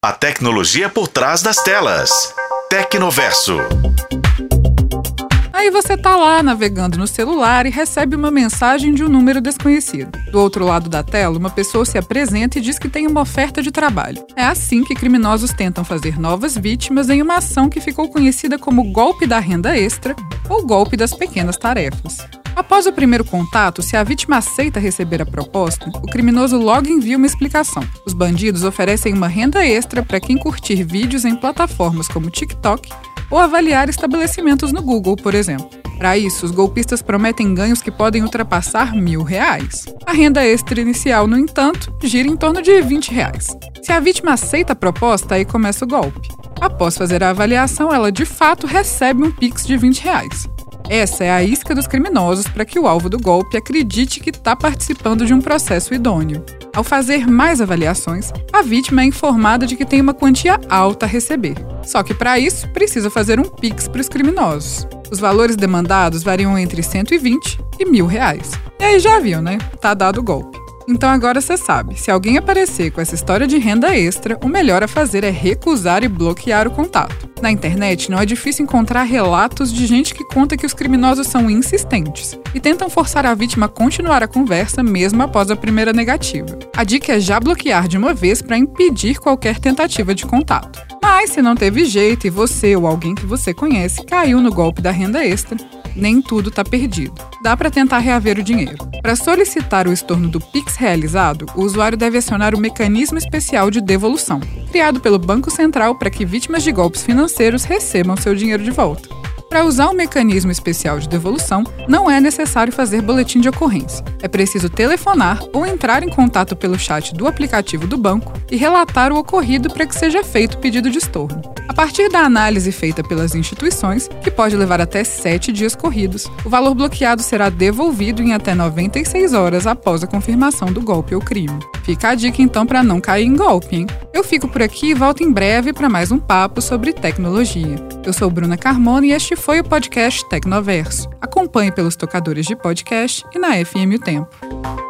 A tecnologia por trás das telas. Tecnoverso. Aí você tá lá navegando no celular e recebe uma mensagem de um número desconhecido. Do outro lado da tela, uma pessoa se apresenta e diz que tem uma oferta de trabalho. É assim que criminosos tentam fazer novas vítimas em uma ação que ficou conhecida como golpe da renda extra ou golpe das pequenas tarefas. Após o primeiro contato, se a vítima aceita receber a proposta, o criminoso logo envia uma explicação. Os bandidos oferecem uma renda extra para quem curtir vídeos em plataformas como TikTok ou avaliar estabelecimentos no Google, por exemplo. Para isso, os golpistas prometem ganhos que podem ultrapassar mil reais. A renda extra inicial, no entanto, gira em torno de 20 reais. Se a vítima aceita a proposta, aí começa o golpe. Após fazer a avaliação, ela de fato recebe um Pix de 20 reais. Essa é a isca dos criminosos para que o alvo do golpe acredite que está participando de um processo idôneo. Ao fazer mais avaliações, a vítima é informada de que tem uma quantia alta a receber. Só que para isso, precisa fazer um Pix para os criminosos. Os valores demandados variam entre 120 e mil reais. E aí já viu, né? Tá dado o golpe. Então agora você sabe, se alguém aparecer com essa história de renda extra, o melhor a fazer é recusar e bloquear o contato. Na internet não é difícil encontrar relatos de gente que conta que os criminosos são insistentes e tentam forçar a vítima a continuar a conversa mesmo após a primeira negativa. A dica é já bloquear de uma vez para impedir qualquer tentativa de contato. Mas se não teve jeito e você ou alguém que você conhece caiu no golpe da renda extra, nem tudo está perdido. Dá para tentar reaver o dinheiro. Para solicitar o estorno do Pix realizado, o usuário deve acionar o mecanismo especial de devolução, criado pelo Banco Central para que vítimas de golpes financeiros recebam seu dinheiro de volta. Para usar o mecanismo especial de devolução, não é necessário fazer boletim de ocorrência. É preciso telefonar ou entrar em contato pelo chat do aplicativo do banco e relatar o ocorrido para que seja feito o pedido de estorno. A partir da análise feita pelas instituições, que pode levar até sete dias corridos, o valor bloqueado será devolvido em até 96 horas após a confirmação do golpe ou crime. Fica a dica então para não cair em golpe, hein? Eu fico por aqui e volto em breve para mais um papo sobre tecnologia. Eu sou Bruna Carmona e este foi o podcast Tecnoverso. Acompanhe pelos tocadores de podcast e na FM O Tempo.